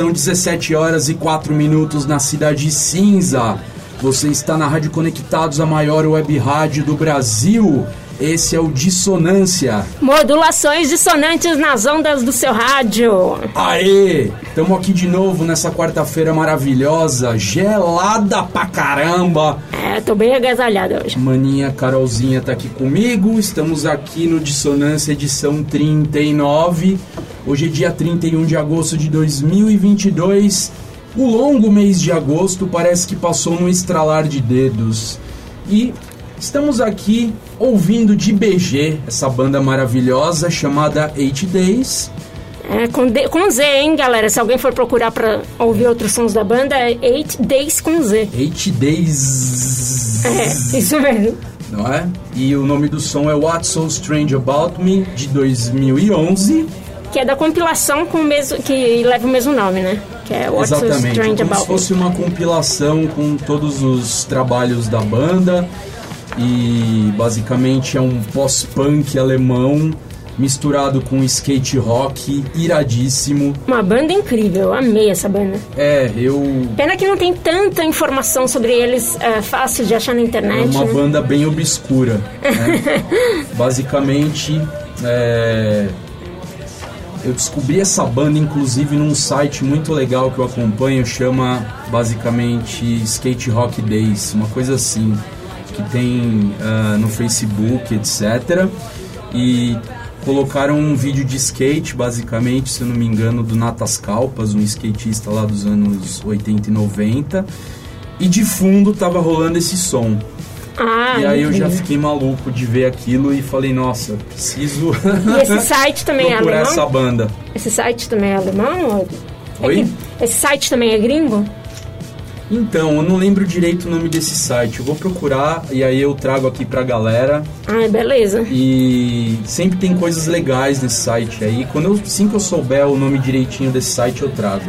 São 17 horas e 4 minutos na Cidade Cinza. Você está na Rádio Conectados, a maior web rádio do Brasil. Esse é o Dissonância. Modulações dissonantes nas ondas do seu rádio. Aê! Estamos aqui de novo nessa quarta-feira maravilhosa, gelada pra caramba. É, tô bem agasalhada hoje. Maninha Carolzinha tá aqui comigo. Estamos aqui no Dissonância edição 39. Hoje é dia 31 de agosto de 2022. O longo mês de agosto parece que passou num estralar de dedos. E estamos aqui ouvindo de BG, essa banda maravilhosa chamada Eight Days. É, com, D, com Z, hein, galera? Se alguém for procurar para ouvir outros sons da banda, é Eight Days com Z. Eight Days. É, isso mesmo. Não é? E o nome do som é What's So Strange About Me, de 2011 que é da compilação com o mesmo, que leva o mesmo nome, né? Que é What's Exatamente, so Strange como About se fosse uma compilação com todos os trabalhos da banda e basicamente é um pós-punk alemão misturado com skate rock iradíssimo. Uma banda incrível, eu amei essa banda. É, eu. Pena que não tem tanta informação sobre eles é, fácil de achar na internet. É uma né? banda bem obscura. Né? Basicamente, é, eu descobri essa banda, inclusive, num site muito legal que eu acompanho, chama basicamente Skate Rock Days, uma coisa assim, que tem uh, no Facebook, etc. E colocaram um vídeo de skate, basicamente, se eu não me engano, do Natas Calpas, um skatista lá dos anos 80 e 90. E de fundo tava rolando esse som. Ah, e aí eu já fiquei maluco de ver aquilo e falei, nossa, preciso. E esse site também é alemão? essa banda. Esse site também é alemão? Oi? É esse site também é gringo? Então, eu não lembro direito o nome desse site. Eu vou procurar e aí eu trago aqui pra galera. Ah, beleza. E sempre tem coisas legais nesse site aí. Quando eu, assim que eu souber o nome direitinho desse site, eu trago.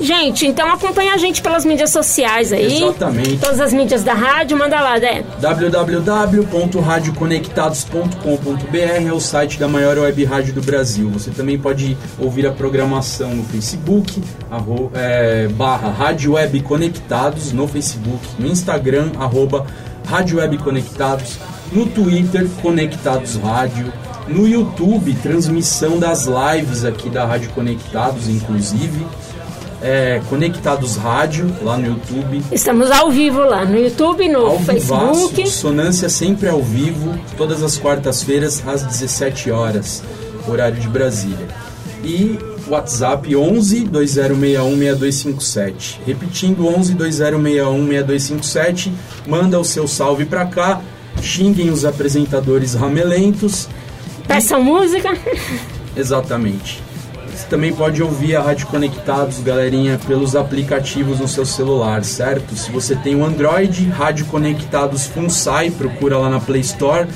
Gente, então acompanha a gente pelas mídias sociais aí. Exatamente. Todas as mídias da rádio, manda lá, né? www.radioconectados.com.br é o site da maior web rádio do Brasil. Você também pode ouvir a programação no Facebook, arro, é, barra Rádio Web Conectados no Facebook, no Instagram, arroba Rádio Web Conectados, no Twitter, Conectados Rádio, no YouTube, transmissão das lives aqui da Rádio Conectados, inclusive é, Conectados Rádio, lá no YouTube. Estamos ao vivo lá no YouTube, no ao Facebook. Vivaço, Sonância sempre ao vivo, todas as quartas-feiras, às 17 horas, horário de Brasília. E WhatsApp 11 2061 6257. Repetindo, 11 2061 6257. Manda o seu salve pra cá. Xinguem os apresentadores ramelentos. Peçam música. Exatamente. Também pode ouvir a Rádio Conectados, galerinha, pelos aplicativos no seu celular, certo? Se você tem o Android, Rádio Conectados FUNSAI, procura lá na Play Store.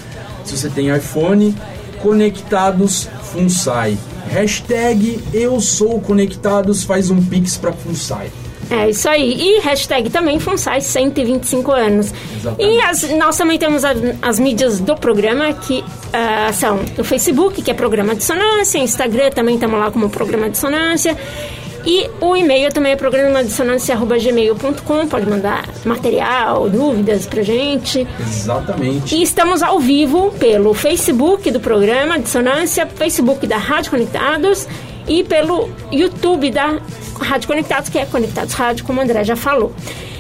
Se você tem iPhone, Conectados FUNSAI. Hashtag Eu Sou Conectados faz um pix para FUNSAI. É isso aí. E hashtag também FUNSAI 125 anos. Exatamente. E as, nós também temos a, as mídias do programa que uh, são o Facebook, que é Programa Dissonância, Instagram também estamos lá como Programa Dissonância. E o e-mail também é programadissonância.gmail.com. Pode mandar material, dúvidas pra gente. Exatamente. E estamos ao vivo pelo Facebook do programa Dissonância, Facebook da Rádio Conectados e pelo YouTube da Rádio Conectados, que é Conectados Rádio, como o André já falou.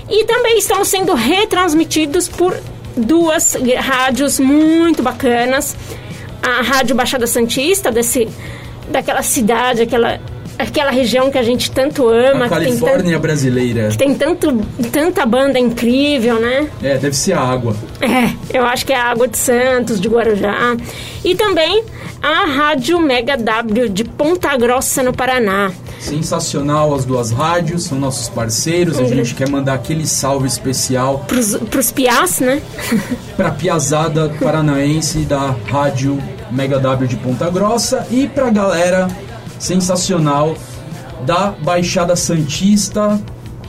E também estão sendo retransmitidos por duas rádios muito bacanas. A Rádio Baixada Santista, desse, daquela cidade, aquela, aquela região que a gente tanto ama. A Califórnia tanto, brasileira. Que tem tanto, tanta banda incrível, né? É, deve ser a água. É, eu acho que é a Água de Santos, de Guarujá. E também a Rádio Mega W de Ponta Grossa, no Paraná. Sensacional as duas rádios, são nossos parceiros. A Uhum. gente quer mandar aquele salve especial Pros, pros piás, né? pra piazada paranaense da Rádio Mega W de Ponta Grossa e pra galera sensacional da Baixada Santista,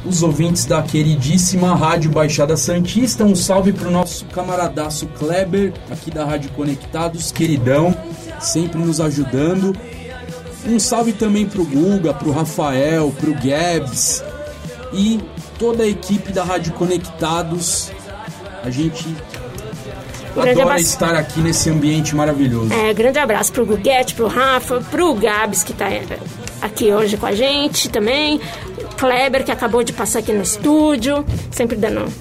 os ouvintes da queridíssima Rádio Baixada Santista. Um salve pro nosso camaradaço Kleber, aqui da Rádio Conectados, queridão, sempre nos ajudando. Um salve também pro Guga, pro Rafael, pro Gabs e toda a equipe da Rádio Conectados. A gente Grande adora abraço. estar aqui nesse ambiente maravilhoso. É, grande abraço pro Guguete, pro Rafa, pro Gabs, que tá é, aqui hoje com a gente também. Kleber, que acabou de passar aqui no estúdio, sempre dando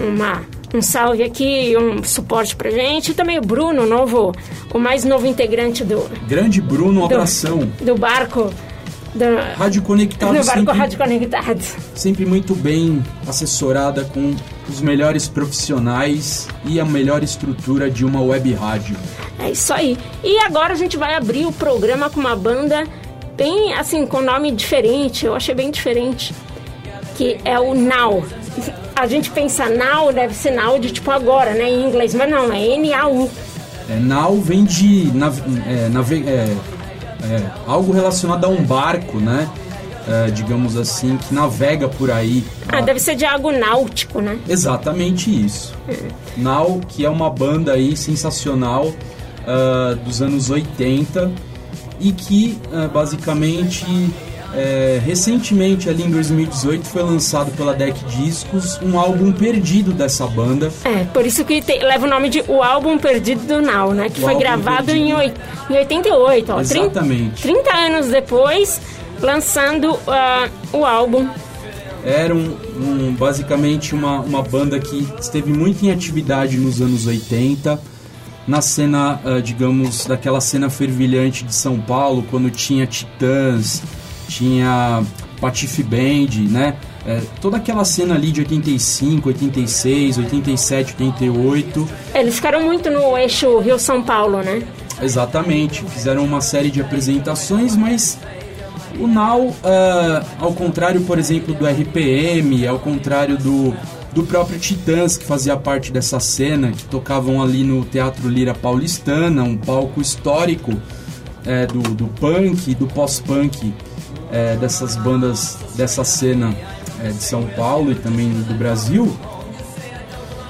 uma, um salve aqui um suporte pra gente. E também o Bruno, novo, o mais novo integrante do, Grande Bruno, um abração. do barco. Do, Rádio Conectado do barco sempre, Rádio Conectado. sempre muito bem assessorada com os melhores profissionais e a melhor estrutura de uma web rádio. É isso aí. E agora a gente vai abrir o programa com uma banda bem assim, com nome diferente. Eu achei bem diferente. Que é o Now. A gente pensa Now, deve ser Now de tipo agora, né? Em inglês, mas não, é N-A-U. É, nau vem de é, nave- é, é, algo relacionado a um barco, né? É, digamos assim, que navega por aí. Ah, deve ser de algo náutico, né? Exatamente isso. Now, que é uma banda aí sensacional ah, dos anos 80 e que ah, basicamente é, recentemente ali em 2018 foi lançado pela Deck Discos um álbum perdido dessa banda. É, por isso que te- leva o nome de O Álbum Perdido do Now, né? Que O foi gravado Perdido. em, em 88, ó. Exatamente. 30 anos depois, lançando ah, o álbum. Era um, um- basicamente uma, uma banda que esteve muito em atividade nos anos 80, na cena, ah, digamos, daquela cena fervilhante de São Paulo, quando tinha Titãs, tinha Patife Band, né? É, toda aquela cena ali de 85, 86, 87, 88. Eles ficaram muito no eixo Rio-São Paulo, né? Exatamente, fizeram uma série de apresentações, mas o Now, ah, ao contrário, por exemplo, do RPM, ao contrário do, do próprio Titãs, que fazia parte dessa cena, que tocavam ali no Teatro Lira Paulistana, um palco histórico eh, do, do punk do pós-punk eh, dessas bandas dessa cena eh, de São Paulo e também do Brasil.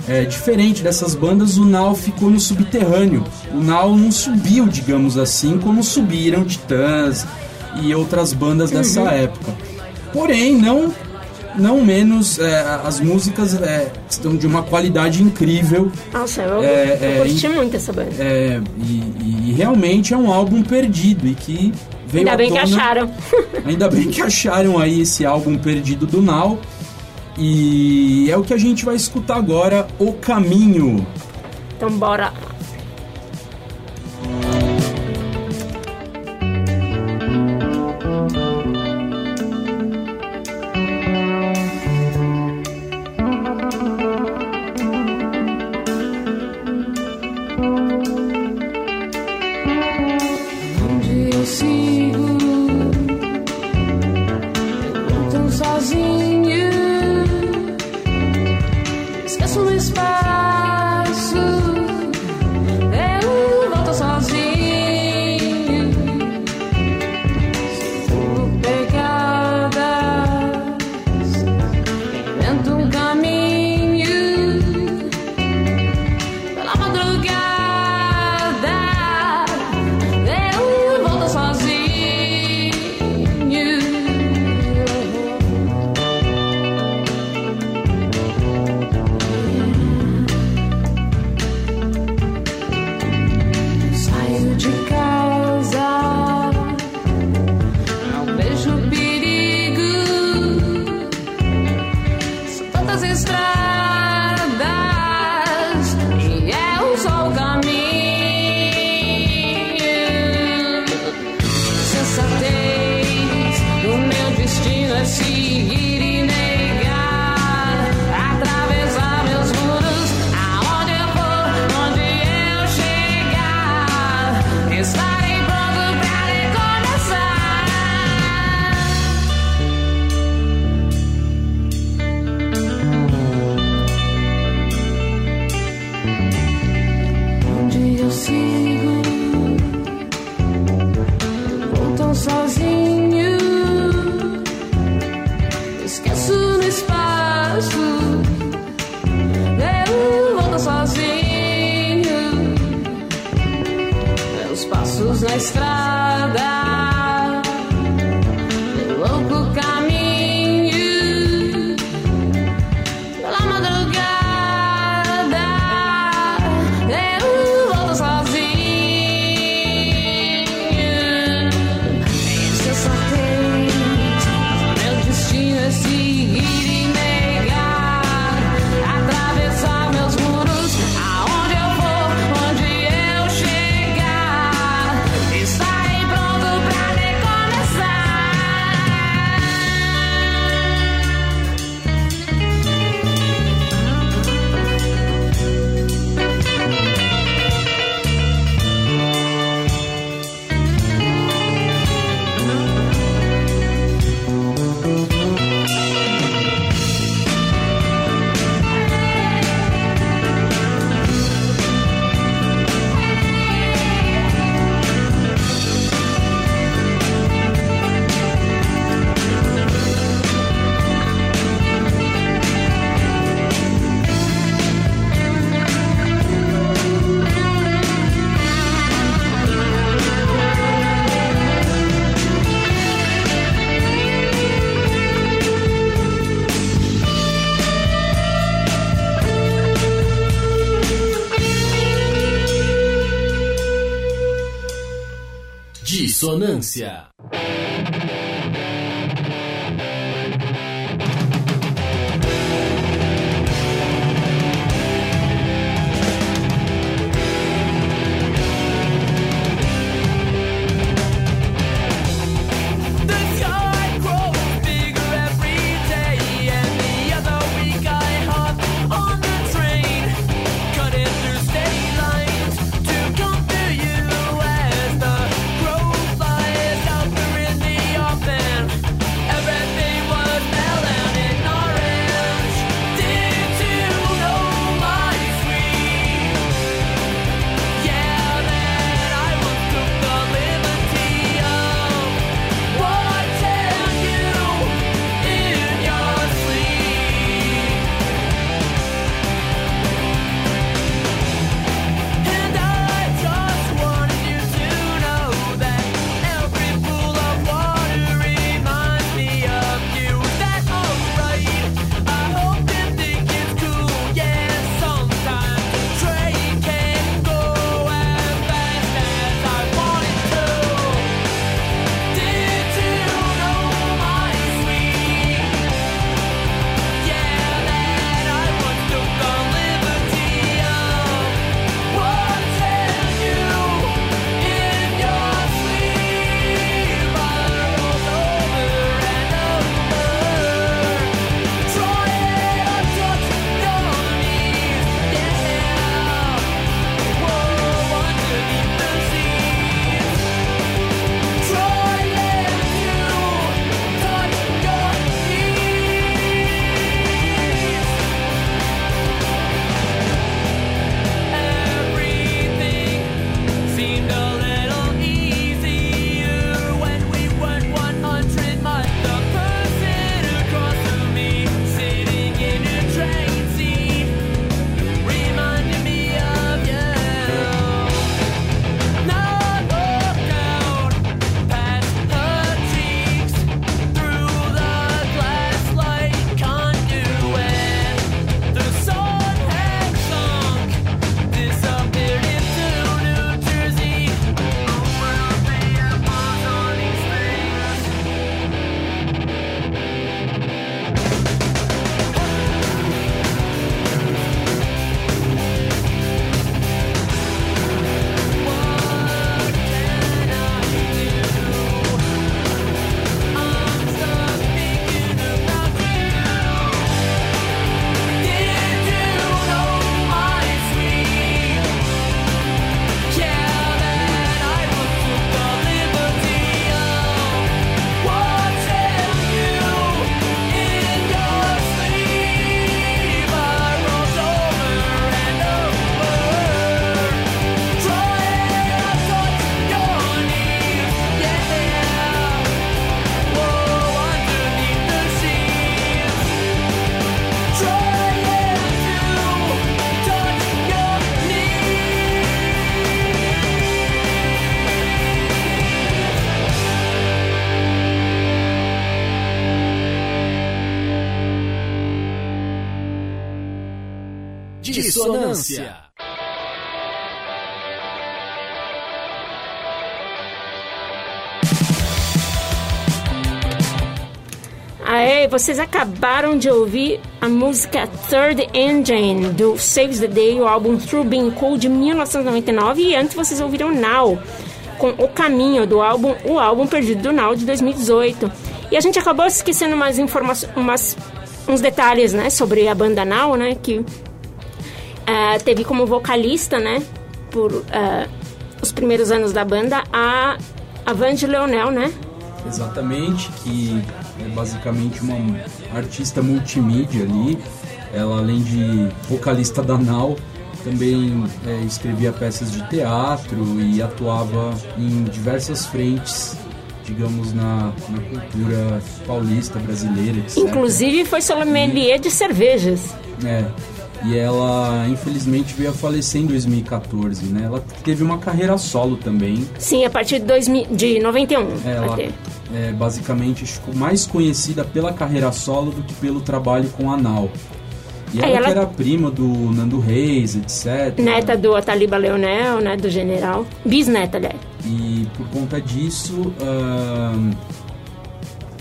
É, diferente dessas bandas, o Now ficou no subterrâneo. O Now não subiu, digamos assim, como subiram Titãs e outras bandas dessa época. Porém, não, não menos, é, as músicas é, estão de uma qualidade incrível Nossa, eu, É, eu é, curti muito essa banda. é, e, e realmente é um álbum perdido e que veio Ainda bem que tona- acharam. Ainda bem que acharam aí esse álbum perdido do Now. E é o que a gente vai escutar agora, O Caminho. Então bora. Dissonância. Dissonância. Aê, vocês acabaram de ouvir a música Third Engine do Saves the Day, o álbum True Being Cool de 1999 e antes vocês ouviram Now com O Caminho do álbum O Álbum Perdido do Now de 2018. E a gente acabou esquecendo umas informações, umas uns detalhes, né, sobre a banda Now, né, que ah, teve como vocalista, né, por ah, os primeiros anos da banda a a Leonel, né? Exatamente, que é basicamente uma artista multimídia ali. Ela, além de vocalista da Nau, também é, escrevia peças de teatro e atuava em diversas frentes, digamos, na, na cultura paulista, brasileira, etc. Inclusive foi sommelier de cervejas. É. E ela, infelizmente, veio a falecer em 2014, né? Ela teve uma carreira solo também. Sim, a partir de, 2000, de 91. Ela vai ter. é basicamente mais conhecida pela carreira solo do que pelo trabalho com a Nau. E ela, É, ela- que era prima do Nando Reis, etc. Neta do Ataliba Leonel, né, do general. Bisneta, aliás. E por conta disso,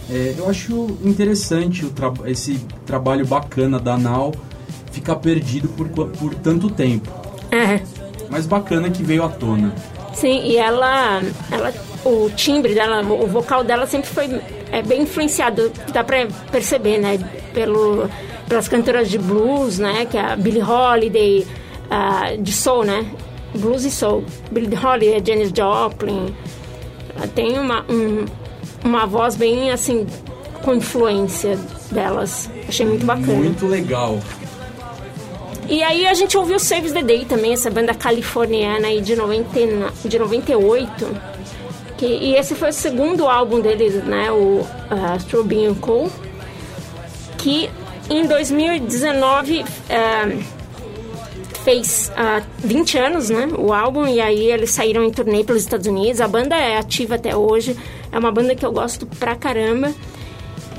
é, eu acho interessante tra- esse trabalho bacana da Nau ficar perdido por, por tanto tempo. É. Mas bacana que veio à tona. Sim, e ela, ela, o timbre dela, o vocal dela sempre foi é, bem influenciado, dá pra perceber, né, pelo, pelas cantoras de blues, né, que é a Billie Holiday, a, de soul, né, blues e soul. Billie Holiday, Janis Joplin, ela tem uma, um- uma voz bem, assim, com influência delas. Achei muito bacana. Muito legal. E aí a gente ouviu Saves the Day também, essa banda californiana aí de, 90, e no- de 98. Que, e esse foi o segundo álbum deles, né? O uh, True Being Cool. Que em 2019 eh, fez ah, 20 anos, né? O álbum, e aí eles saíram em turnê pelos Estados Unidos. A banda é ativa até hoje. É uma banda que eu gosto pra caramba.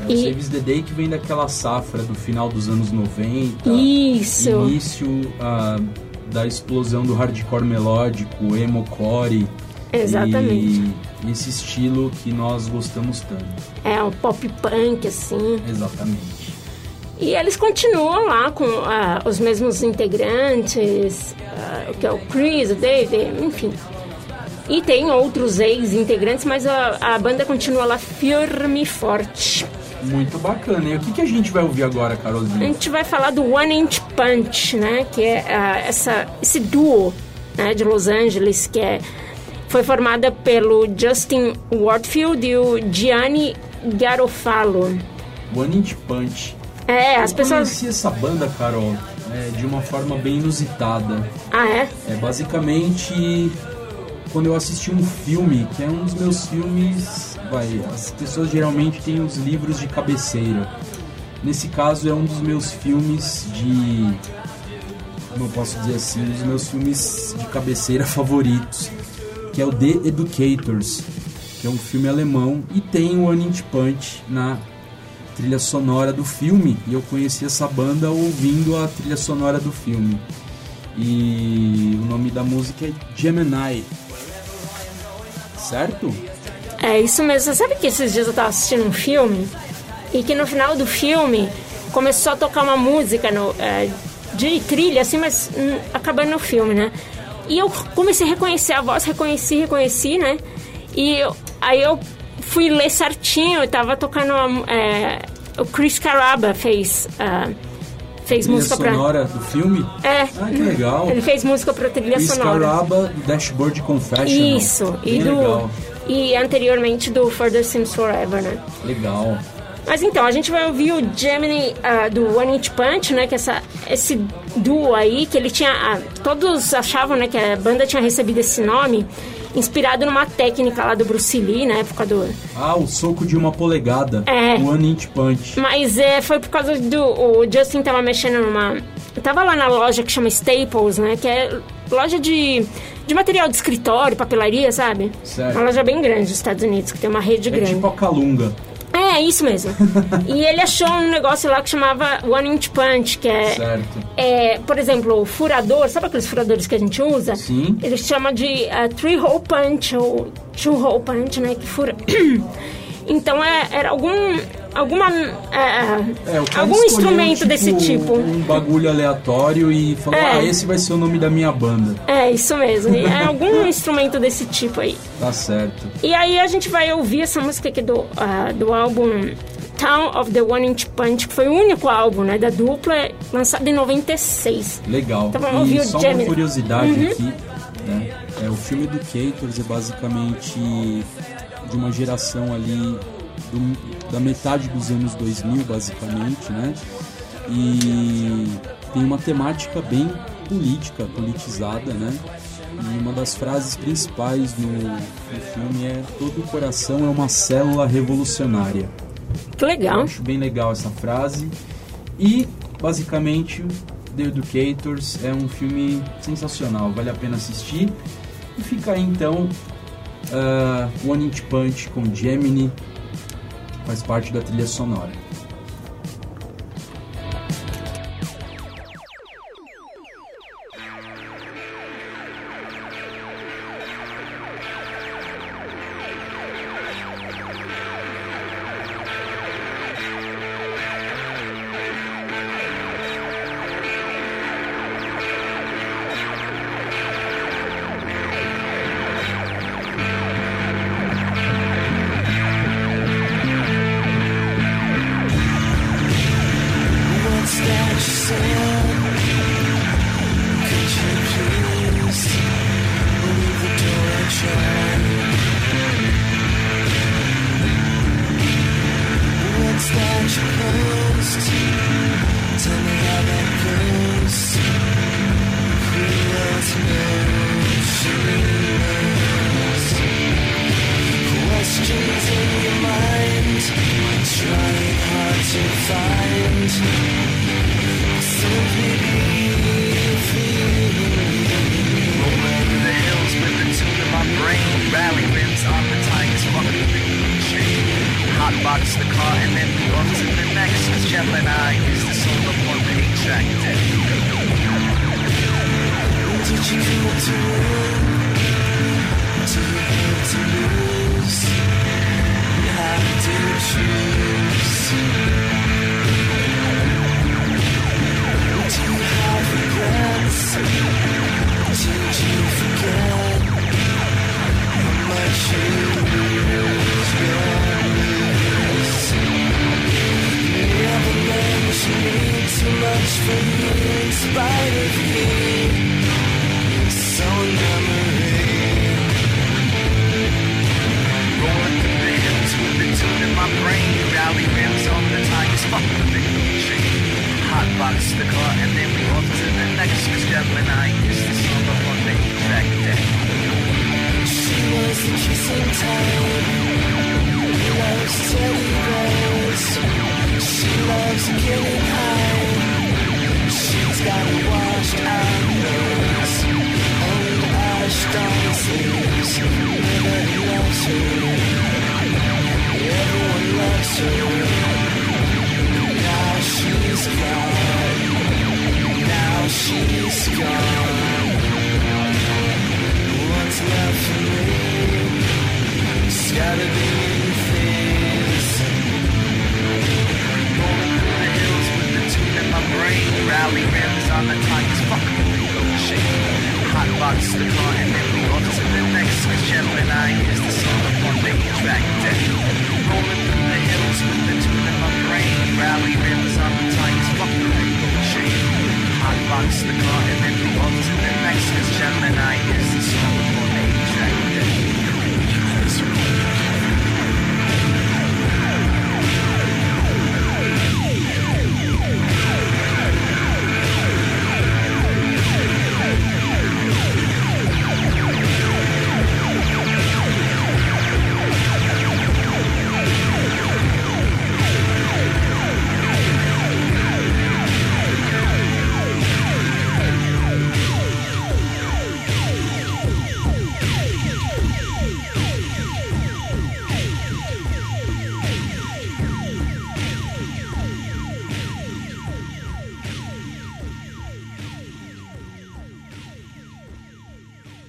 É o E- Saves the Day que vem daquela safra do final dos anos 90. Isso. Início ah, da explosão do hardcore melódico, emo core. Exatamente. E esse estilo que nós gostamos tanto. É um pop punk, assim. Exatamente. E eles continuam lá com ah, os mesmos integrantes, ah, que é o Chris, o David, enfim. E tem outros ex-integrantes, mas a, a banda continua lá firme e forte. Muito bacana. E o que, que a gente vai ouvir agora, A Carolzinha? gente vai falar do One Inch Punch, né? Que é ah, essa, esse duo né, de Los Angeles, que é, foi formada pelo Justin Wardfield e o Gianni Garofalo. One Inch Punch. É, as Eu pessoas... conheci essa banda, Carol, é, de uma forma bem inusitada. Ah, é? É basicamente quando eu assisti um filme, que é um dos meus filmes. Vai, as pessoas geralmente têm os livros de cabeceira. Nesse caso é um dos meus filmes de. Como eu posso dizer assim? Um dos meus filmes de cabeceira favoritos. Que é o The Educators. Que é um filme alemão e tem o One Inch Punch na trilha sonora do filme. E eu conheci essa banda ouvindo a trilha sonora do filme. E o nome da música é Gemini. Certo? É isso mesmo. Você sabe que esses dias eu tava assistindo um filme e que no final do filme começou a tocar uma música no, é, de trilha, assim, mas acabando o filme, né? E eu comecei a reconhecer a voz, reconheci, reconheci, né? E eu- aí eu fui ler certinho, eu tava tocando é, o Chris Caraba fez, ah, fez Trilha música pra. sonora do filme? É. Ah, que legal. Ele fez música pra trilha Chris sonora. Caraba, do Dashboard Confessional. Isso, Bem e do. legal. E anteriormente do Further Sims Forever, né? Legal. Mas então, a gente vai ouvir o Gemini ah, do One Inch Punch, né? Que essa, esse duo aí, que ele tinha. ah, todos achavam né, que a banda tinha recebido esse nome inspirado numa técnica lá do Bruce Lee, na época do. Ah, o soco de uma polegada. É. One Inch Punch. Mas é, foi por causa do. O Justin tava mexendo numa. Tava lá na loja que chama Staples, né? Que é loja de, de material de escritório, papelaria, sabe? Certo. Uma loja bem grande dos Estados Unidos, que tem uma rede É grande. tipo a Calunga. É, isso mesmo. e ele achou um negócio lá que chamava One Inch Punch, que é, Certo. é, por exemplo, o furador, sabe aqueles furadores que a gente usa? Sim. Ele chama de uh, Three Hole Punch ou Two Hole Punch, né? Que fura. então é, era algum. Alguma. é, É, cara algum instrumento desse tipo. Um bagulho aleatório e falou: É. Ah, esse vai ser o nome da minha banda. É, isso mesmo. É algum instrumento desse tipo aí. Tá certo. E aí a gente vai ouvir essa música aqui do, ah, do álbum Town of the One Inch Punch, que foi o único álbum né, da dupla, lançado em 96. Legal. Então vamos ouvir e o só Gemini. uma curiosidade Uhum. aqui, né? É, o filme Educators é basicamente de uma geração ali do- da metade dos anos 2000, basicamente, né? E tem uma temática bem política, politizada, né? E uma das frases principais do, do filme é todo coração é uma célula revolucionária. Que Eu legal. acho bem legal essa frase. E, basicamente, The Educators é um filme sensacional, vale a pena assistir. E fica aí então ah, One Inch Punch com Gemini, faz parte da trilha sonora. Peace.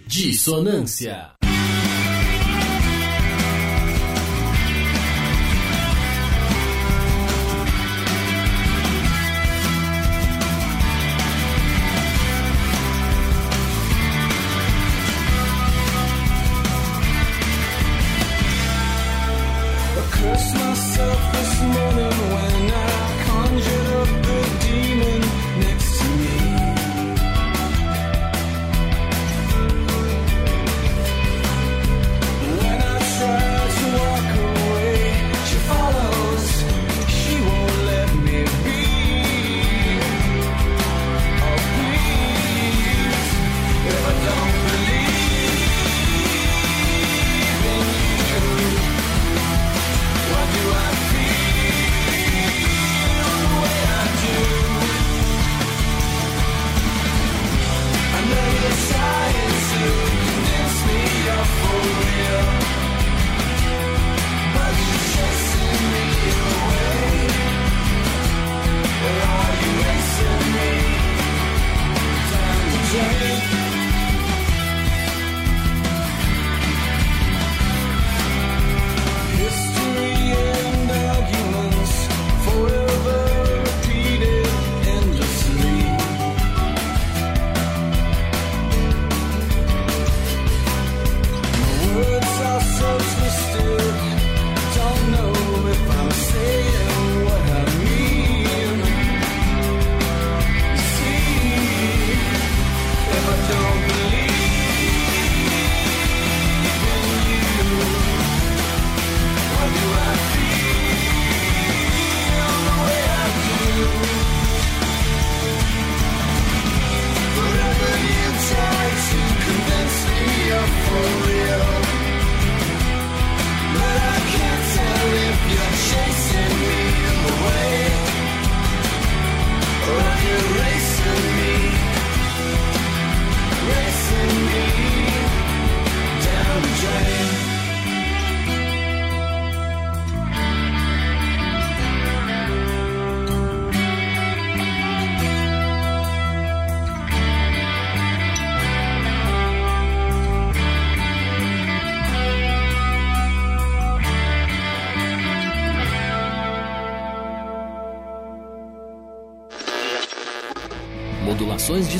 Dissonância.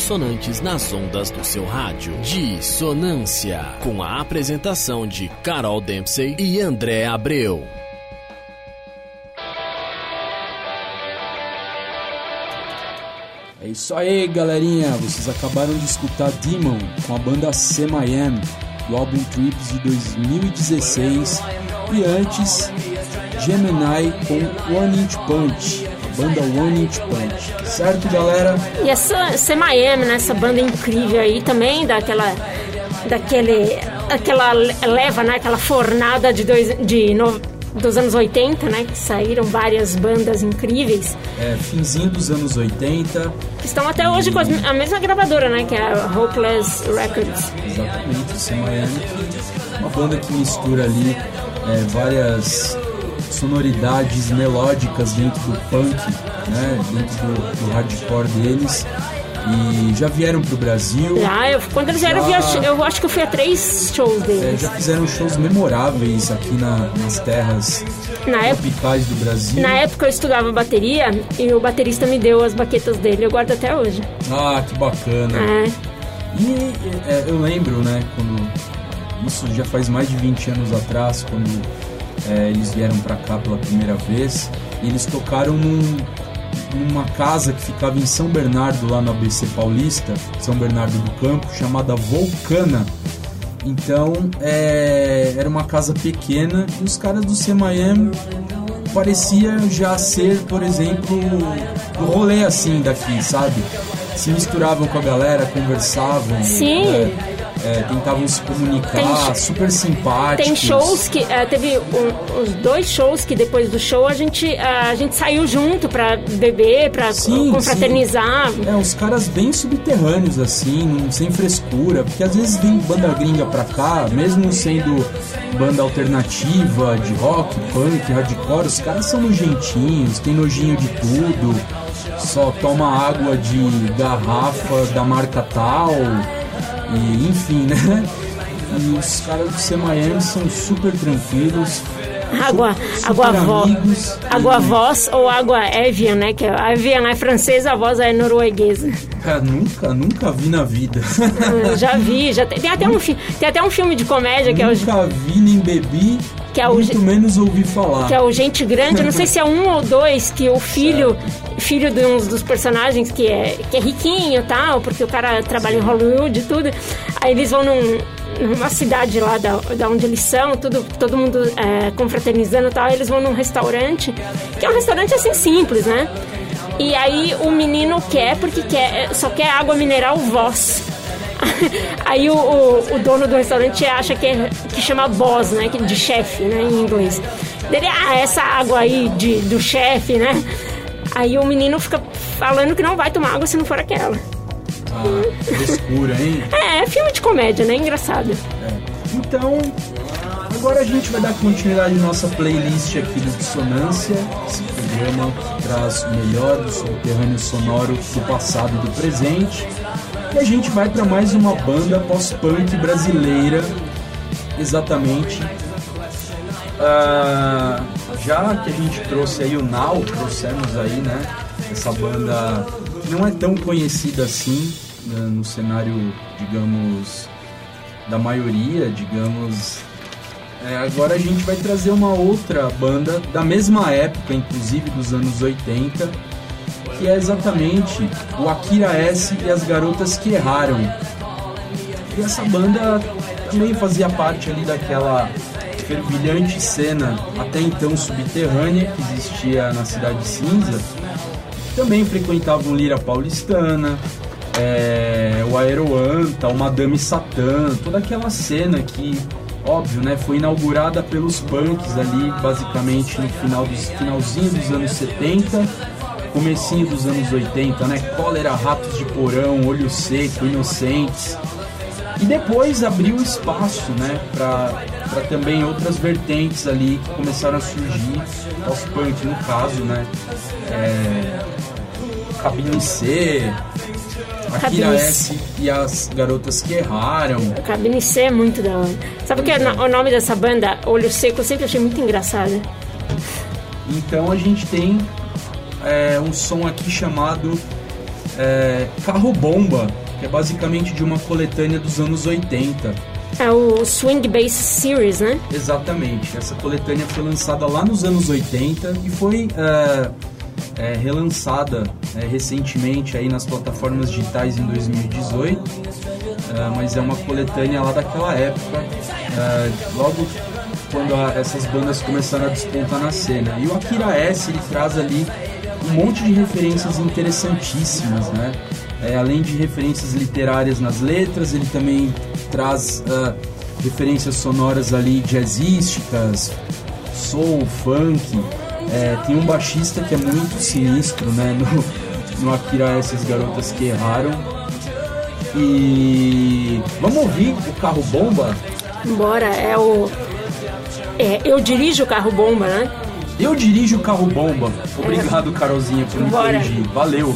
Dissonantes nas ondas do seu rádio. Dissonância. Com a apresentação de Carol Dempsey e André Abreu. É isso aí, galerinha. Vocês acabaram de escutar Demon com a banda C.M.I.M. do álbum Trips de 2016 e antes Gemini com One Inch Punch, banda One Inch Punch. Certo, galera? E essa Semi-M, né, essa banda incrível aí também, daquela. daquele. aquela leva, né? Aquela fornada de, dois, de no- dos anos 80, né? Que saíram várias bandas incríveis. É, finzinho dos anos 80, Que estão até hoje com a mesma gravadora, né? Que é a Hopeless Records. exatamente, C.M.I.M. que- uma banda que mistura ali é, várias sonoridades melódicas dentro do punk, né? Dentro do, do hardcore deles. E já vieram pro Brasil. Já, eu, quando eles vieram, eu, eu acho que eu fui a três shows É, deles. já fizeram shows memoráveis aqui na- nas terras Na época, tropicais do Brasil. na época eu estudava bateria e o baterista me deu as baquetas dele, eu guardo até hoje. Ah, que bacana. É. E é, eu lembro, né, quando. Isso já faz mais de 20 anos atrás, quando é, eles vieram pra cá pela primeira vez. E eles tocaram num- numa casa que ficava em São Bernardo, lá no ABC Paulista, São Bernardo do Campo, chamada Volcana. Então, é, era uma casa pequena e os caras do CMIM parecia já ser, por exemplo, do rolê assim daqui, sabe? Se misturavam com a galera, conversavam, Sim. é, é, tentavam se comunicar, Tem- super simpáticos. Tem shows que. eh, teve um- os dois shows que depois do show a gente, eh, a gente saiu junto pra beber, pra Sim, confraternizar. É, os caras bem subterrâneos, assim, sem frescura, porque às vezes vem banda gringa pra cá, mesmo sendo banda alternativa, de rock, punk, hardcore, os caras são nojentinhos, tem nojinho de tudo, só toma água de garrafa da marca tal, E, enfim, né? E os caras do C Miami são super tranquilos. Água, água avó. amigos. Água voz ou água Evian, né? Que a Evian é francesa, a voz é norueguesa. Cara, nunca, nunca vi na vida. Eu já vi, já tem, tem até um, tem até um filme de comédia que é o, nunca vi nem bebi, Que é o muito menos ouvi falar. que é o Gente Grande, não sei se é um ou dois, que o filho, filho de um dos personagens que é, que é riquinho e tal, porque o cara trabalha em Hollywood e tudo. Aí eles vão num- numa cidade lá da, da onde eles são, tudo, todo mundo é, confraternizando e tal, eles vão num restaurante, que é um restaurante assim simples, né? E aí o menino quer, porque quer, só quer água mineral voz. Aí o, o, o dono do restaurante acha que, é, que chama boss, né? De chefe, né? Em inglês. Dele, ah, essa água aí de, do chefe, né? Aí o menino fica falando que não vai tomar água se não for aquela. Ah, frescura, hein? É, é filme de comédia, né? Engraçado. Então, agora a gente vai dar continuidade à nossa playlist aqui do Dissonância. Esse programa que traz o melhor do subterrâneo sonoro do passado e do presente. E a gente vai para mais uma banda pós-punk brasileira, exatamente. Ah, já que a gente trouxe aí o Now, trouxemos aí, né? Essa banda não é tão conhecida assim no cenário, digamos, da maioria, digamos. É, agora a gente vai trazer uma outra banda da mesma época, inclusive dos anos 80, que é exatamente o Akira S e as Garotas que Erraram. E essa banda também fazia parte ali daquela fervilhante cena até então subterrânea que existia na Cidade Cinza. Também frequentavam Lira Paulistana, é, o Aeroanta, o Madame Satã, toda aquela cena que, óbvio, né, foi inaugurada pelos punks ali, basicamente no final dos, finalzinho dos anos 70, comecinho dos anos 80, né? Cólera, Ratos de Porão, Olho Seco, Inocentes. E depois abriu espaço, né, para também outras vertentes ali que começaram a surgir, pós-punk no caso, né? É, Cabine C, Akira S e as Garotas que Erraram. Cabine C é muito da hora. Sabe que o o nome dessa banda, Olho Seco, eu sempre achei muito engraçado. Então a gente tem é, um som aqui chamado é, Carro Bomba, que é basicamente de uma coletânea dos anos 80. É o Swing Bass Series, né? Exatamente. Essa coletânea foi lançada lá nos anos 80 e foi é, é, relançada é, recentemente aí nas plataformas digitais em 2018. É, mas é uma coletânea lá daquela época, é, logo quando a- essas bandas começaram a despontar na cena. E o Akira S ele traz ali um monte de referências interessantíssimas, né? É, além de referências literárias nas letras, ele também traz ah, referências sonoras ali jazzísticas, soul, funk. É, tem um baixista que é muito sinistro, né? No, no Akira S, as garotas que erraram. E vamos ouvir o carro bomba? Embora é o. É, eu dirijo o carro bomba, né? Eu dirijo o carro bomba. Obrigado, Carolzinha, por me Bora. corrigir. Valeu.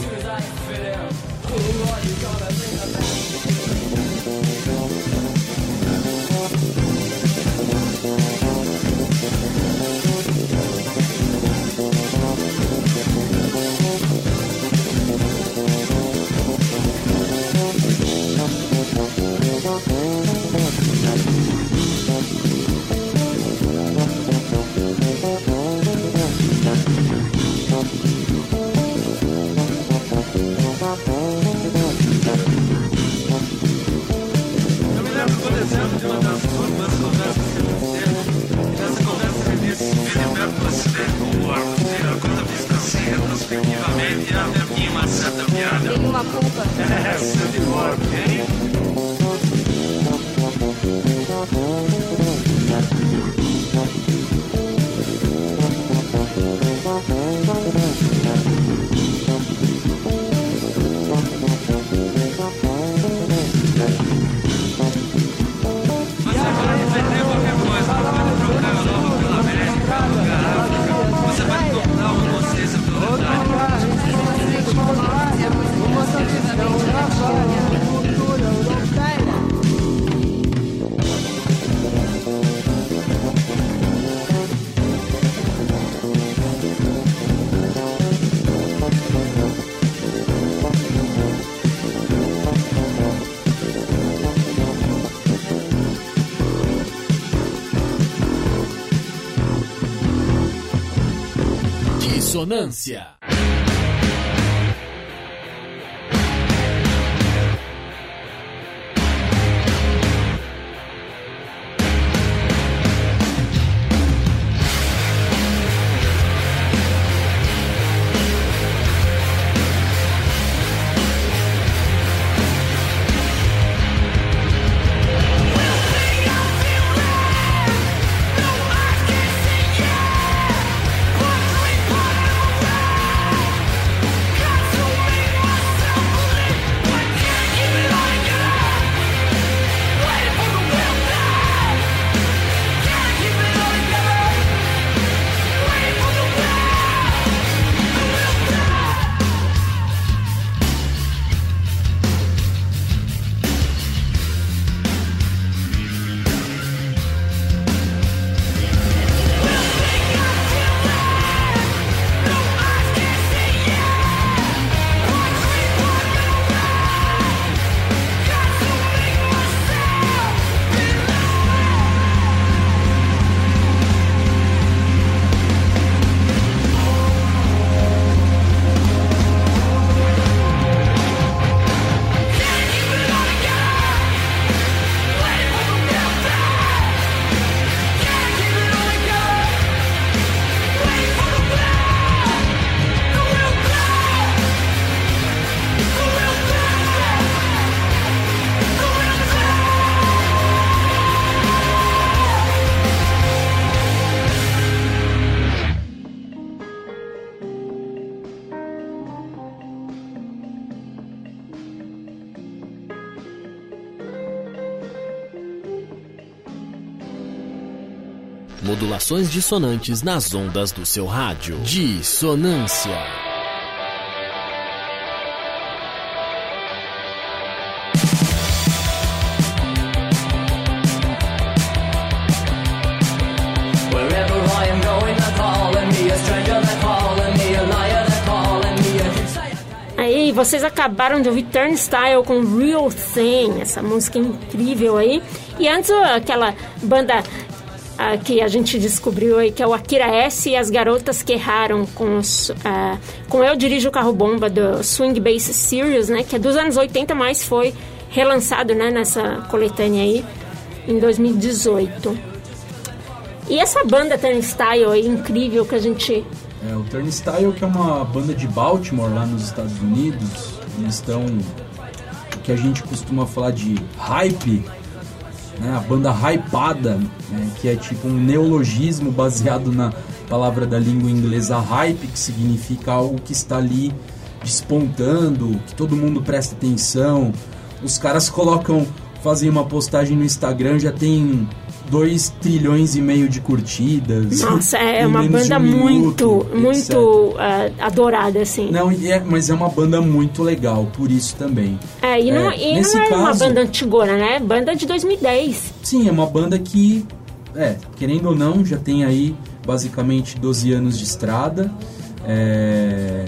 Dissonância. Modulações dissonantes nas ondas do seu rádio. Dissonância. Aí, vocês acabaram de ouvir Turnstile com Real Thing, essa música incrível aí. E antes, aquela banda ah, que a gente descobriu aí, que é o Akira S e as garotas que erraram com, os, ah, com Eu Dirijo o Carro Bomba do Swing Bass Series, né? Que é dos anos 80, mas foi relançado né, nessa coletânea aí em 2018. E essa banda Turnstile aí, incrível, que a gente É, o Turnstile, que é uma banda de Baltimore, lá nos Estados Unidos, eles estão o que a gente costuma falar de hype, né? a banda hypada, né? que é tipo um neologismo baseado na palavra da língua inglesa hype, que significa algo que está ali despontando, que todo mundo presta atenção. Os caras colocam, fazem uma postagem no Instagram, já tem 2 trilhões e meio de curtidas. Nossa, é uma banda um muito, minuto, muito etc. ah, adorada, assim. Não, é, mas é uma banda muito legal, por isso também. É, e não, É, e não é uma caso- banda antigona, né? Banda de 2010. Sim, é uma banda que, é, querendo ou não, já tem aí basicamente 12 anos de estrada. É,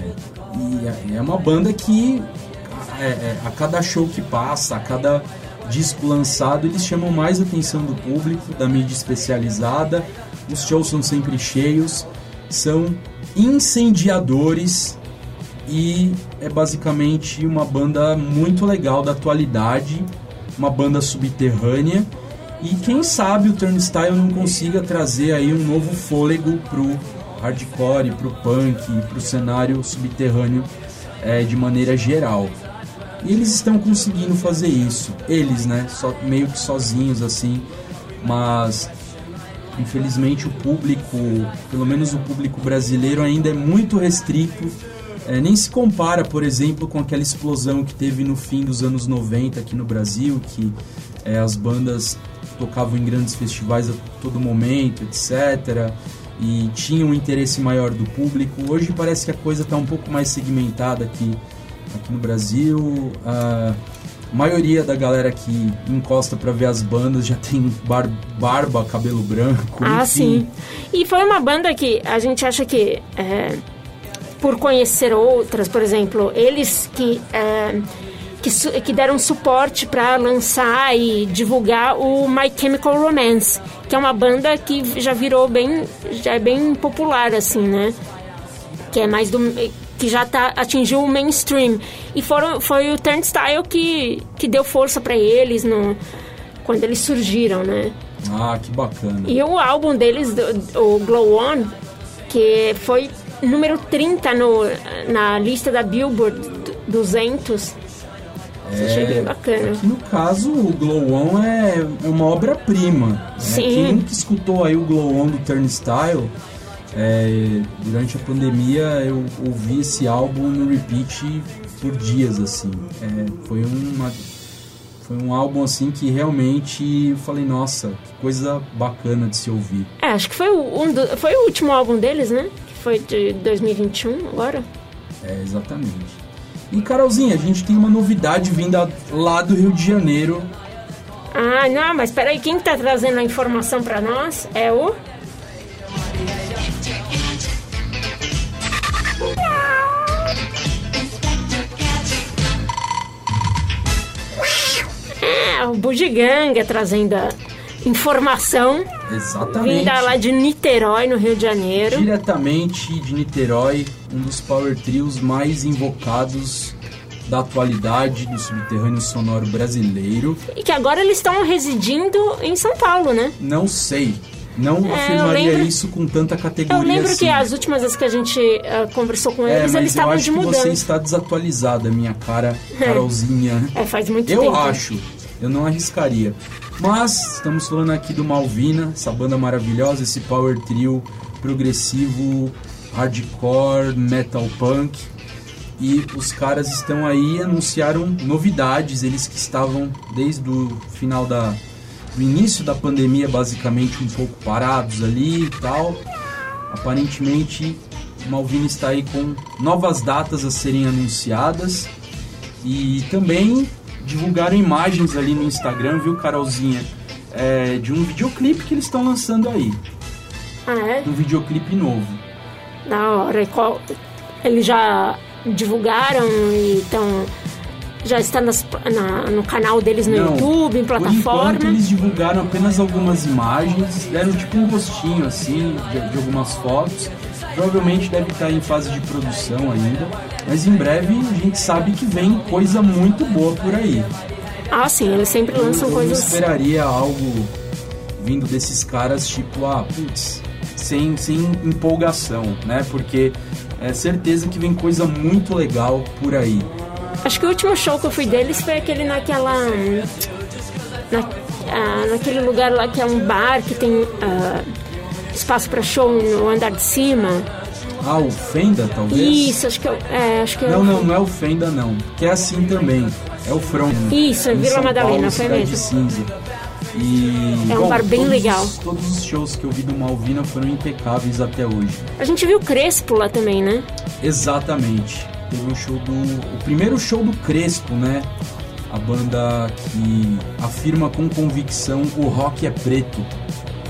e é- é uma banda que é, é, a cada show que passa, a cada disco lançado, eles chamam mais atenção do público, da mídia especializada. Os shows são sempre cheios, são incendiadores e é basicamente uma banda muito legal da atualidade, uma banda subterrânea e quem sabe o Turnstile não consiga trazer aí um novo fôlego pro hardcore, pro punk, pro cenário subterrâneo é, de maneira geral. E eles estão conseguindo fazer isso, eles, né, só meio que sozinhos assim, mas infelizmente o público, pelo menos o público brasileiro ainda é muito restrito. É, nem se compara, por exemplo, com aquela explosão que teve no fim dos anos 90 aqui no Brasil, que é, as bandas tocavam em grandes festivais a todo momento, etc. E tinham um interesse maior do público. Hoje parece que a coisa está um pouco mais segmentada aqui, aqui no Brasil. A maioria da galera que encosta para ver as bandas já tem bar- barba, cabelo branco. Ah, enfim. sim. E foi uma banda que a gente acha que, é, por conhecer outras, por exemplo, eles que, é, que, que deram suporte para lançar e divulgar o My Chemical Romance, que é uma banda que já virou bem, já é bem popular, assim, né? que é mais do que já tá atingiu o mainstream e foram foi o Turnstile que que deu força para eles no quando eles surgiram, né? Ah, que bacana. E o álbum deles, o Glow On, que foi número 30 no, na lista da Billboard 200. Isso achei bem bacana. Que no caso, o Glow On é, é uma obra-prima. né? Sim. Quem nunca escutou aí o Glow On do Turnstile, é, durante a pandemia eu ouvi esse álbum no repeat por dias, assim. É, foi uma... Foi um álbum assim que realmente eu falei, nossa, que coisa bacana de se ouvir. É, acho que foi o, um do- foi o último álbum deles, né? Que foi de 2021 agora. É, exatamente. E Carolzinha, a gente tem uma novidade vinda lá do Rio de Janeiro. Ah, não, mas peraí, quem tá trazendo a informação pra nós é o... É, o Bugiganga trazendo a informação Exatamente. vinda lá de Niterói, no Rio de Janeiro. Diretamente de Niterói, um dos power trios mais invocados da atualidade do subterrâneo sonoro brasileiro. E que agora eles estão residindo em São Paulo, né? Não sei, não É, afirmaria eu lembro- isso com tanta categoria Eu lembro assim. que as últimas vezes que a gente ah, conversou com É, eles, mas eles eu estavam acho de que mudança. você está desatualizada, minha cara Carolzinha. É, faz muito Eu tempo. acho, eu não arriscaria. Mas estamos falando aqui do Malvina, essa banda maravilhosa, esse power trio progressivo, hardcore, metal punk. E os caras estão aí, anunciaram novidades, eles que estavam desde o final da do início da pandemia basicamente um pouco parados ali e tal. Aparentemente, Malvina está aí com novas datas a serem anunciadas e também divulgaram imagens ali no Instagram, viu, Carolzinha? É, de um videoclipe que eles estão lançando aí. Ah, é? Um videoclipe novo. Na hora. Qual... Eles já divulgaram e estão. Já está nas- na- no canal deles no Não, YouTube, em plataforma. enquanto, eles divulgaram apenas algumas imagens, deram tipo um rostinho assim, de, de algumas fotos. Provavelmente deve estar em fase de produção ainda, mas em breve a gente sabe que vem coisa muito boa por aí. Ah, sim, eles sempre lançam eu não coisas. esperaria algo vindo desses caras tipo, ah, putz, sem, sem empolgação, né? Porque é certeza que vem coisa muito legal por aí. Acho que o último show que eu fui deles foi aquele naquela. na- ah, naquele lugar lá que é um bar que tem ah, espaço para show no andar de cima. Ah, o Fenda, talvez? Isso, acho que é, o- é, acho que é Não, o- não, não é o Fenda, não. Que é assim também. É o Front. Isso, Em Vila São Madalena, Paulo, foi mesmo. Cinza. E, É um bom, bar bem todos legal. os- todos os shows que eu vi do Malvina foram impecáveis até hoje. A gente viu o Crespo lá também, né? Exatamente. Teve um show do. O primeiro show do Crespo, né? A banda que afirma com convicção o rock é preto.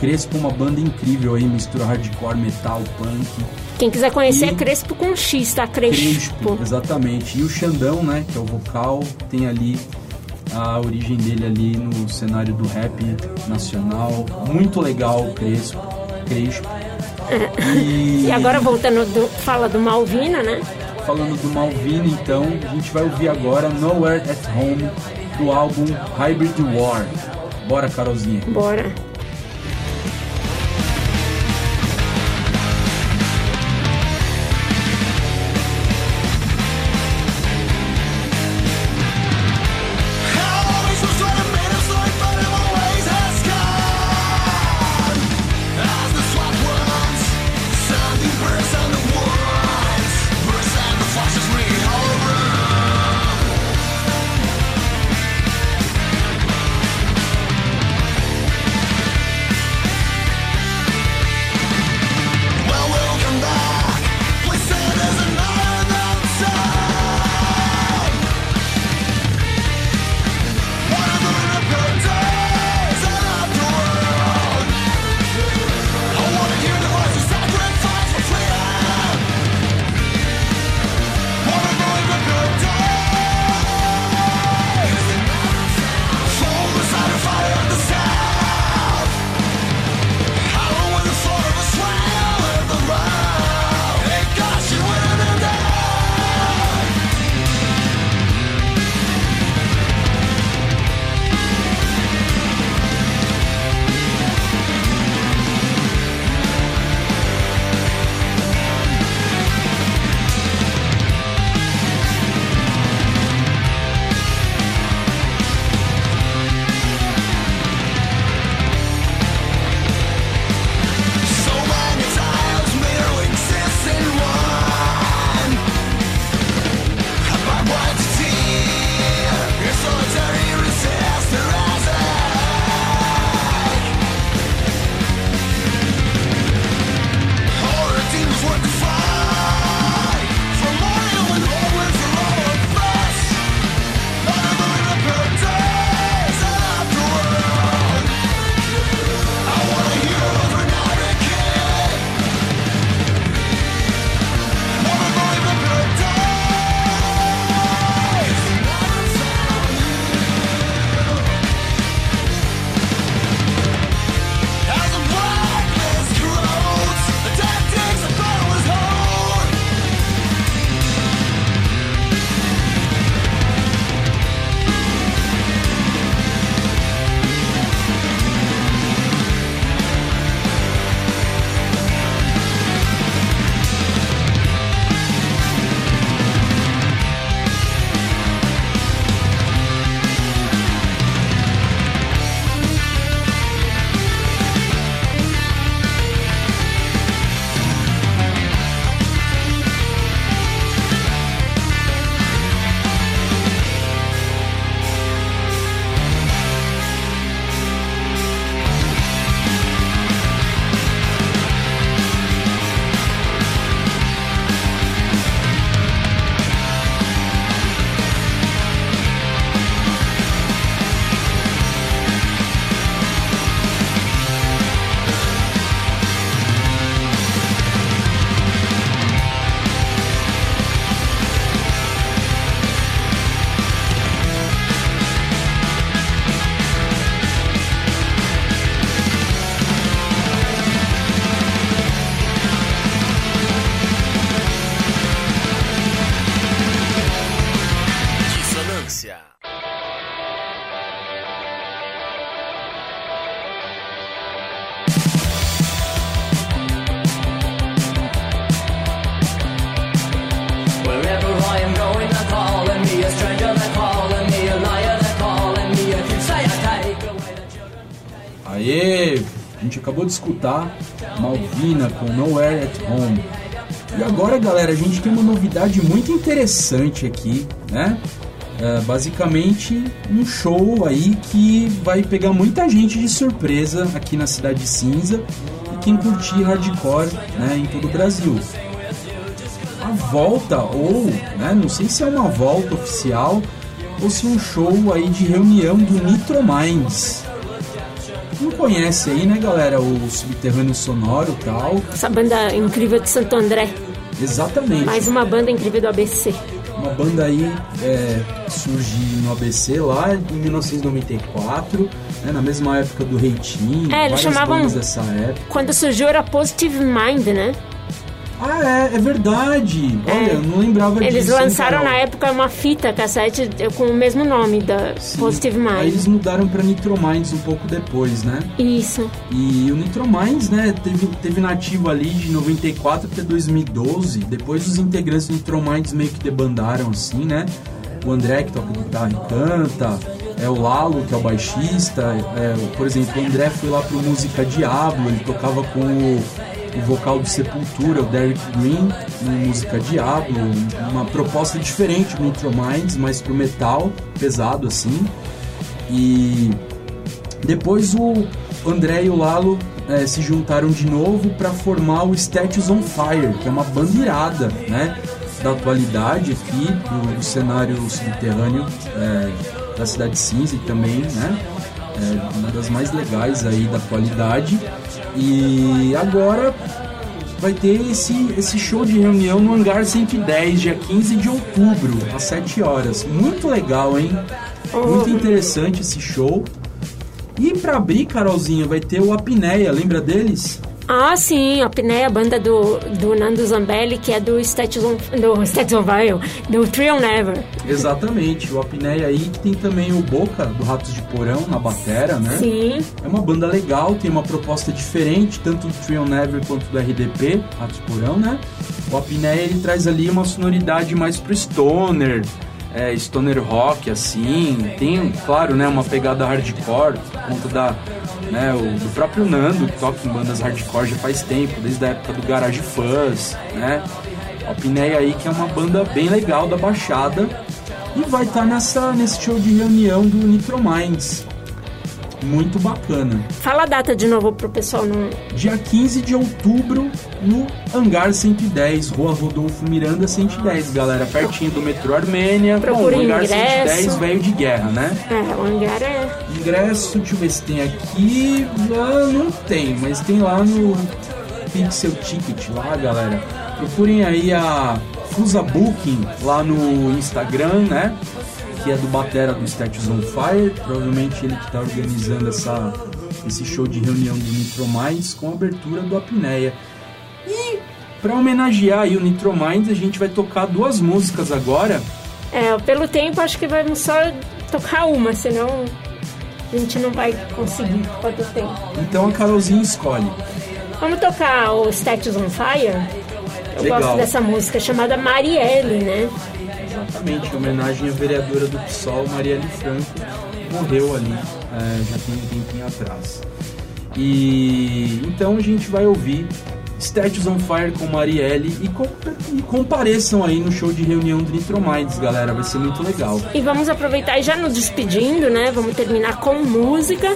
Crespo é uma banda incrível aí, mistura hardcore, metal, punk. Quem quiser conhecer E- é Crespo com X, tá? Crespo. Crespo, exatamente. E o Xandão, né, que é o vocal, tem ali a origem dele ali no cenário do rap nacional. Muito legal o Crespo. Crespo. E, E agora voltando, do, fala do Malvina, né? Falando do Malvina, então, a gente vai ouvir agora Nowhere at Home do álbum Hybrid War. Bora, Carolzinha. Bora. Acabou de escutar Malvina com Nowhere at Home. E agora, galera, a gente tem uma novidade muito interessante aqui, né? É, basicamente um show aí que vai pegar muita gente de surpresa aqui na Cidade Cinza e quem curtir hardcore né, em todo o Brasil. A volta, ou né, não sei se é uma volta oficial ou se um show aí de reunião do Nitro Minds. Não conhece aí, né, galera, o Subterrâneo Sonoro e tal? Essa banda incrível de Santo André. Exatamente. Mais uma banda incrível do ABC. Uma banda aí é, surge no ABC lá em 1994, né, na mesma época do Reitinho. É, eles chamavam- bandas dessa época. Quando surgiu era Positive Mind, né? Ah, é, é verdade. Olha, É. eu não lembrava disso. Eles lançaram na época uma fita cassete com o mesmo nome da Sim. Positive Aí Mind. eles mudaram pra Nitro Minds um pouco depois, né? Isso. E o Nitro Minds, né, teve, teve nativo ali de 94 até 2012. Depois os integrantes do Nitro Minds meio que debandaram assim, né? O André, que toca guitarra e canta. É o Lalo, que é o baixista. É, o- por exemplo, o André foi lá pro Música Diablo. Ele tocava com o, o vocal do Sepultura, o Derek Green, no Música Diablo. Uma proposta diferente do Nitro Minds, mais pro metal, pesado assim. E depois o André e o Lalo eh, se juntaram de novo para formar o Statues on Fire, que é uma banda irada, né? Da atualidade aqui, do cenário subterrâneo eh, da Cidade Cinza e também, né? eh, uma das mais legais aí da atualidade. E agora vai ter esse, esse show de reunião no Hangar 110, dia 15 de outubro, às 7 horas. Muito legal, hein? Muito interessante esse show. E pra abrir, Carolzinha, vai ter o Apneia, lembra deles? Ah, sim, a Pneia, a banda do, do Nando Zambelli, que é do Statues on, do Statues on do Trio Never. Exatamente, o Apneia aí, tem também o Boca, do Ratos de Porão, na batera, né? Sim. É uma banda legal, tem uma proposta diferente, tanto do Trio Never quanto do RDP, Ratos de Porão, né? O Apneia, ele traz ali uma sonoridade mais pro stoner, é, stoner rock, assim. Tem, claro, né, uma pegada hardcore, por conta da, né, o, do próprio Nando, que toca em bandas hardcore já faz tempo, desde a época do Garage Fuzz, né? O Apneia aí, que é uma banda bem legal da Baixada. E vai estar nessa, nesse show de reunião do Nitro Minds. Muito bacana. Fala a data de novo pro pessoal não. Dia 15 de outubro, no Hangar 110, Rua Rodolfo Miranda 110, galera. Pertinho do metrô Armênia. Procure Bom, Hangar ingresso. 110, velho de guerra, né? É, o hangar é. Ingresso, deixa eu ver se tem aqui. Ah, não tem, mas tem lá no Pixel Ticket, lá, galera. Procurem aí a Fusa Booking lá no Instagram, né? Que é do Batera do Statues on Fire. Provavelmente ele que tá organizando essa, esse show de reunião do Nitro Minds com a abertura do Apneia. E pra homenagear o Nitro Minds, a gente vai tocar duas músicas agora. É, pelo tempo acho que vamos só tocar uma, senão a gente não vai conseguir quanto tempo. Então a Carolzinha escolhe. Vamos tocar o Statues on Fire? Eu Legal. gosto dessa música chamada Marielle, né? Exatamente, em homenagem à vereadora do PSOL, Marielle Franco, morreu ali, é, já tem um tempinho atrás. E então a gente vai ouvir Statues on Fire com Marielle e, com- e compareçam aí no show de reunião do Nitro Minds, galera, vai ser muito legal. E vamos aproveitar e já nos despedindo, né? Vamos terminar com música.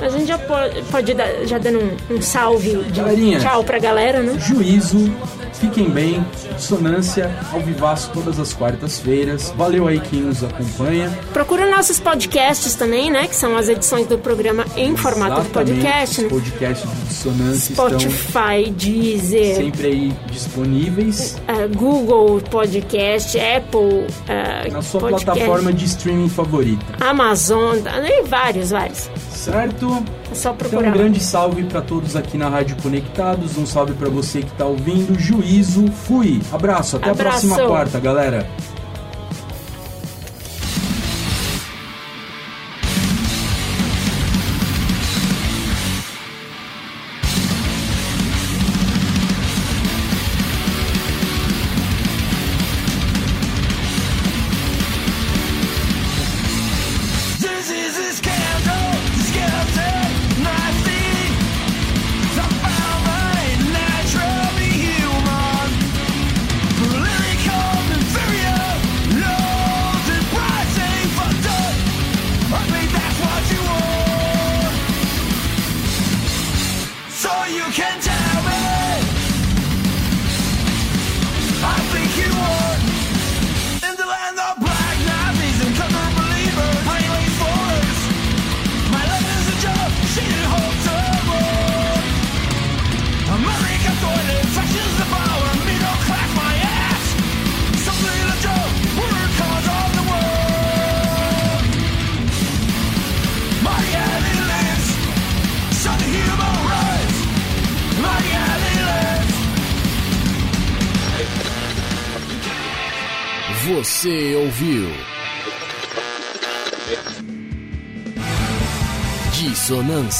A gente já pode, pode dar, já dando um, um salve de Galerinha. tchau pra galera, né? Juízo, fiquem bem, dissonância, ao vivaço todas as quartas-feiras. Valeu aí quem nos acompanha. Procura nossos podcasts também, né? Que são as edições do programa em formato de Exatamente, podcast, né? Podcasts de dissonância estão Spotify, Deezer, sempre aí disponíveis. eh, Google Podcast, Apple eh, na sua Podcast, plataforma de streaming favorita, Amazon, e vários, vários. Certo? É só Então, procurar. um grande salve para todos aqui na Rádio Conectados, um salve para você que tá ouvindo, juízo, fui, abraço, até Abraço. a próxima quarta, galera.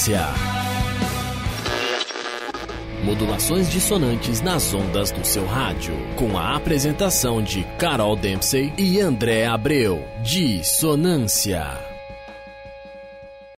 Dissonância. Modulações dissonantes nas ondas do seu rádio, com a apresentação de Carol Dempsey e André Abreu. Dissonância.